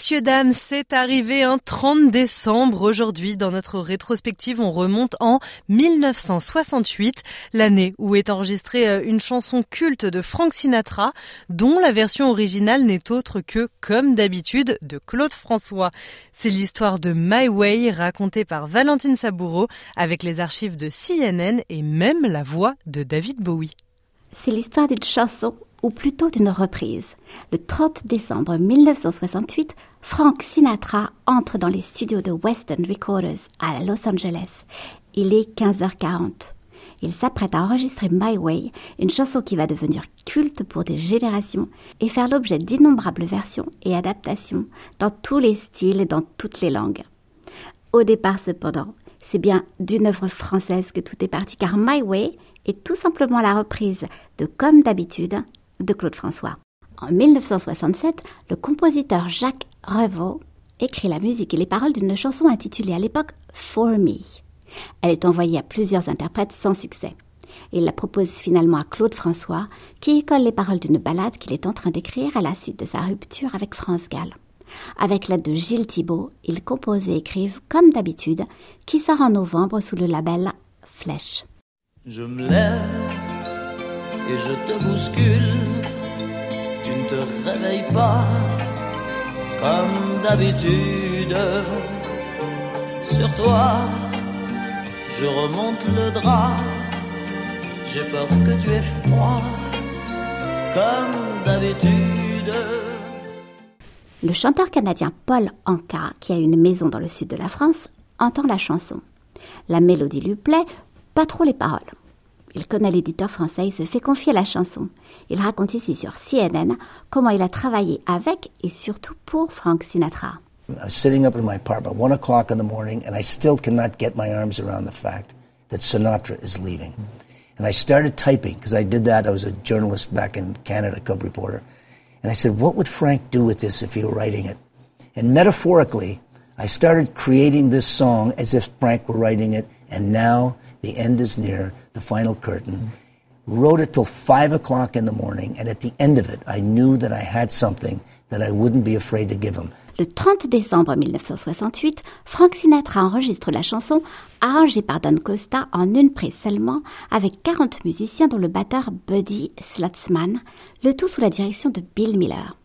Messieurs, dames, c'est arrivé un 30 décembre. Aujourd'hui, dans notre rétrospective, on remonte en 1968, l'année où est enregistrée euh, une chanson culte de Frank Sinatra, dont la version originale n'est autre que, comme d'habitude, de Claude François. C'est l'histoire de My Way, racontée par Valentine Saboureau, avec les archives de CNN et même la voix de David Bowie. C'est l'histoire d'une chanson ou plutôt d'une reprise. Le 30 décembre 1968, Frank Sinatra entre dans les studios de Western Recorders à Los Angeles. Il est 15h40. Il s'apprête à enregistrer My Way, une chanson qui va devenir culte pour des générations et faire l'objet d'innombrables versions et adaptations dans tous les styles et dans toutes les langues. Au départ cependant, c'est bien d'une œuvre française que tout est parti car My Way est tout simplement la reprise de Comme d'habitude de Claude François. En 1967, le compositeur Jacques Revaux écrit la musique et les paroles d'une chanson intitulée à l'époque For Me. Elle est envoyée à plusieurs interprètes sans succès. Il la propose finalement à Claude François, qui y colle les paroles d'une ballade qu'il est en train d'écrire à la suite de sa rupture avec France Gall. Avec l'aide de Gilles Thibault, ils composent et écrivent comme d'habitude, qui sort en novembre sous le label Flèche. Je me lève et je te bouscule. Tu ne te réveilles pas comme d'habitude. Sur toi, je remonte le drap. J'ai peur que tu aies froid comme d'habitude. Le chanteur canadien Paul Anka, qui a une maison dans le sud de la France, entend la chanson. La mélodie lui plaît, pas trop les paroles. Il connaît l'éditeur français et se fait confier la chanson. Il raconte ici sur CNN comment il a travaillé avec et surtout pour Frank Sinatra. I was sitting up in my apartment, one o'clock in the morning, and I still cannot get my arms around the fact that Sinatra is leaving. And I started typing because I did that. I was a journalist back in Canada, cub reporter. And I said, what would Frank do with this if he were writing it? And metaphorically, I started creating this song as if Frank were writing it, and now the end is near, the final curtain. Wrote it till five o'clock in the morning, and at the end of it, I knew that I had something that I wouldn't be afraid to give him. Le 30 décembre 1968, Frank Sinatra enregistre la chanson arrangée par Don Costa en une prise seulement avec 40 musiciens dont le batteur Buddy Slutzman, le tout sous la direction de Bill Miller.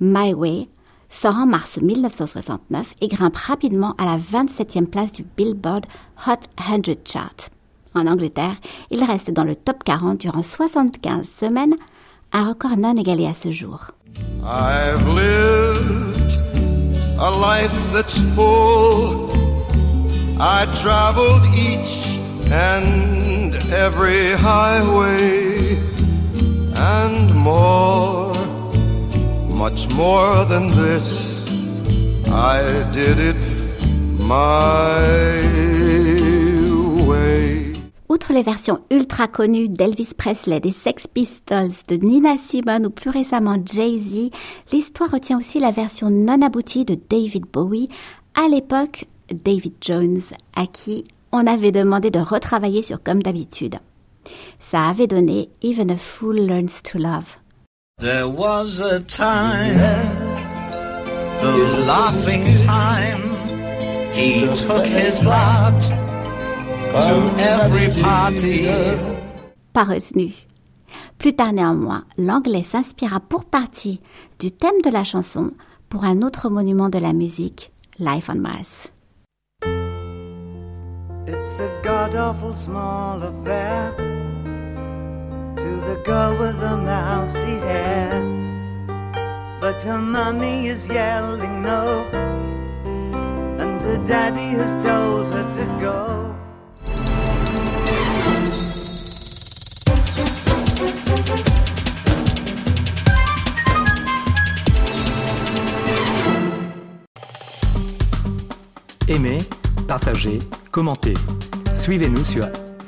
My Way sort en mars 1969 et grimpe rapidement à la 27e place du Billboard Hot 100 Chart. En Angleterre, il reste dans le top 40 durant 75 semaines, un record non égalé à ce jour. I've lived a life that's full. I traveled each and every highway much more than this. I did it my way. Outre les versions ultra connues d'Elvis Presley, des Sex Pistols, de Nina Simone ou plus récemment Jay-Z, l'histoire retient aussi la version non aboutie de David Bowie, à l'époque David Jones, à qui on avait demandé de retravailler sur Comme d'habitude. Ça avait donné Even a Fool Learns to Love. There was a time, the laughing time. He took his lot to every party. pas retenu. Plus tard néanmoins, l'anglais s'inspira pour partie du thème de la chanson pour un autre monument de la musique, Life on Mars. It's a god awful small affair to the girl with the mousy hair. But her mummy is yelling no, and her daddy has told her to go. Aimez, partagez, commentez. Suivez-nous sur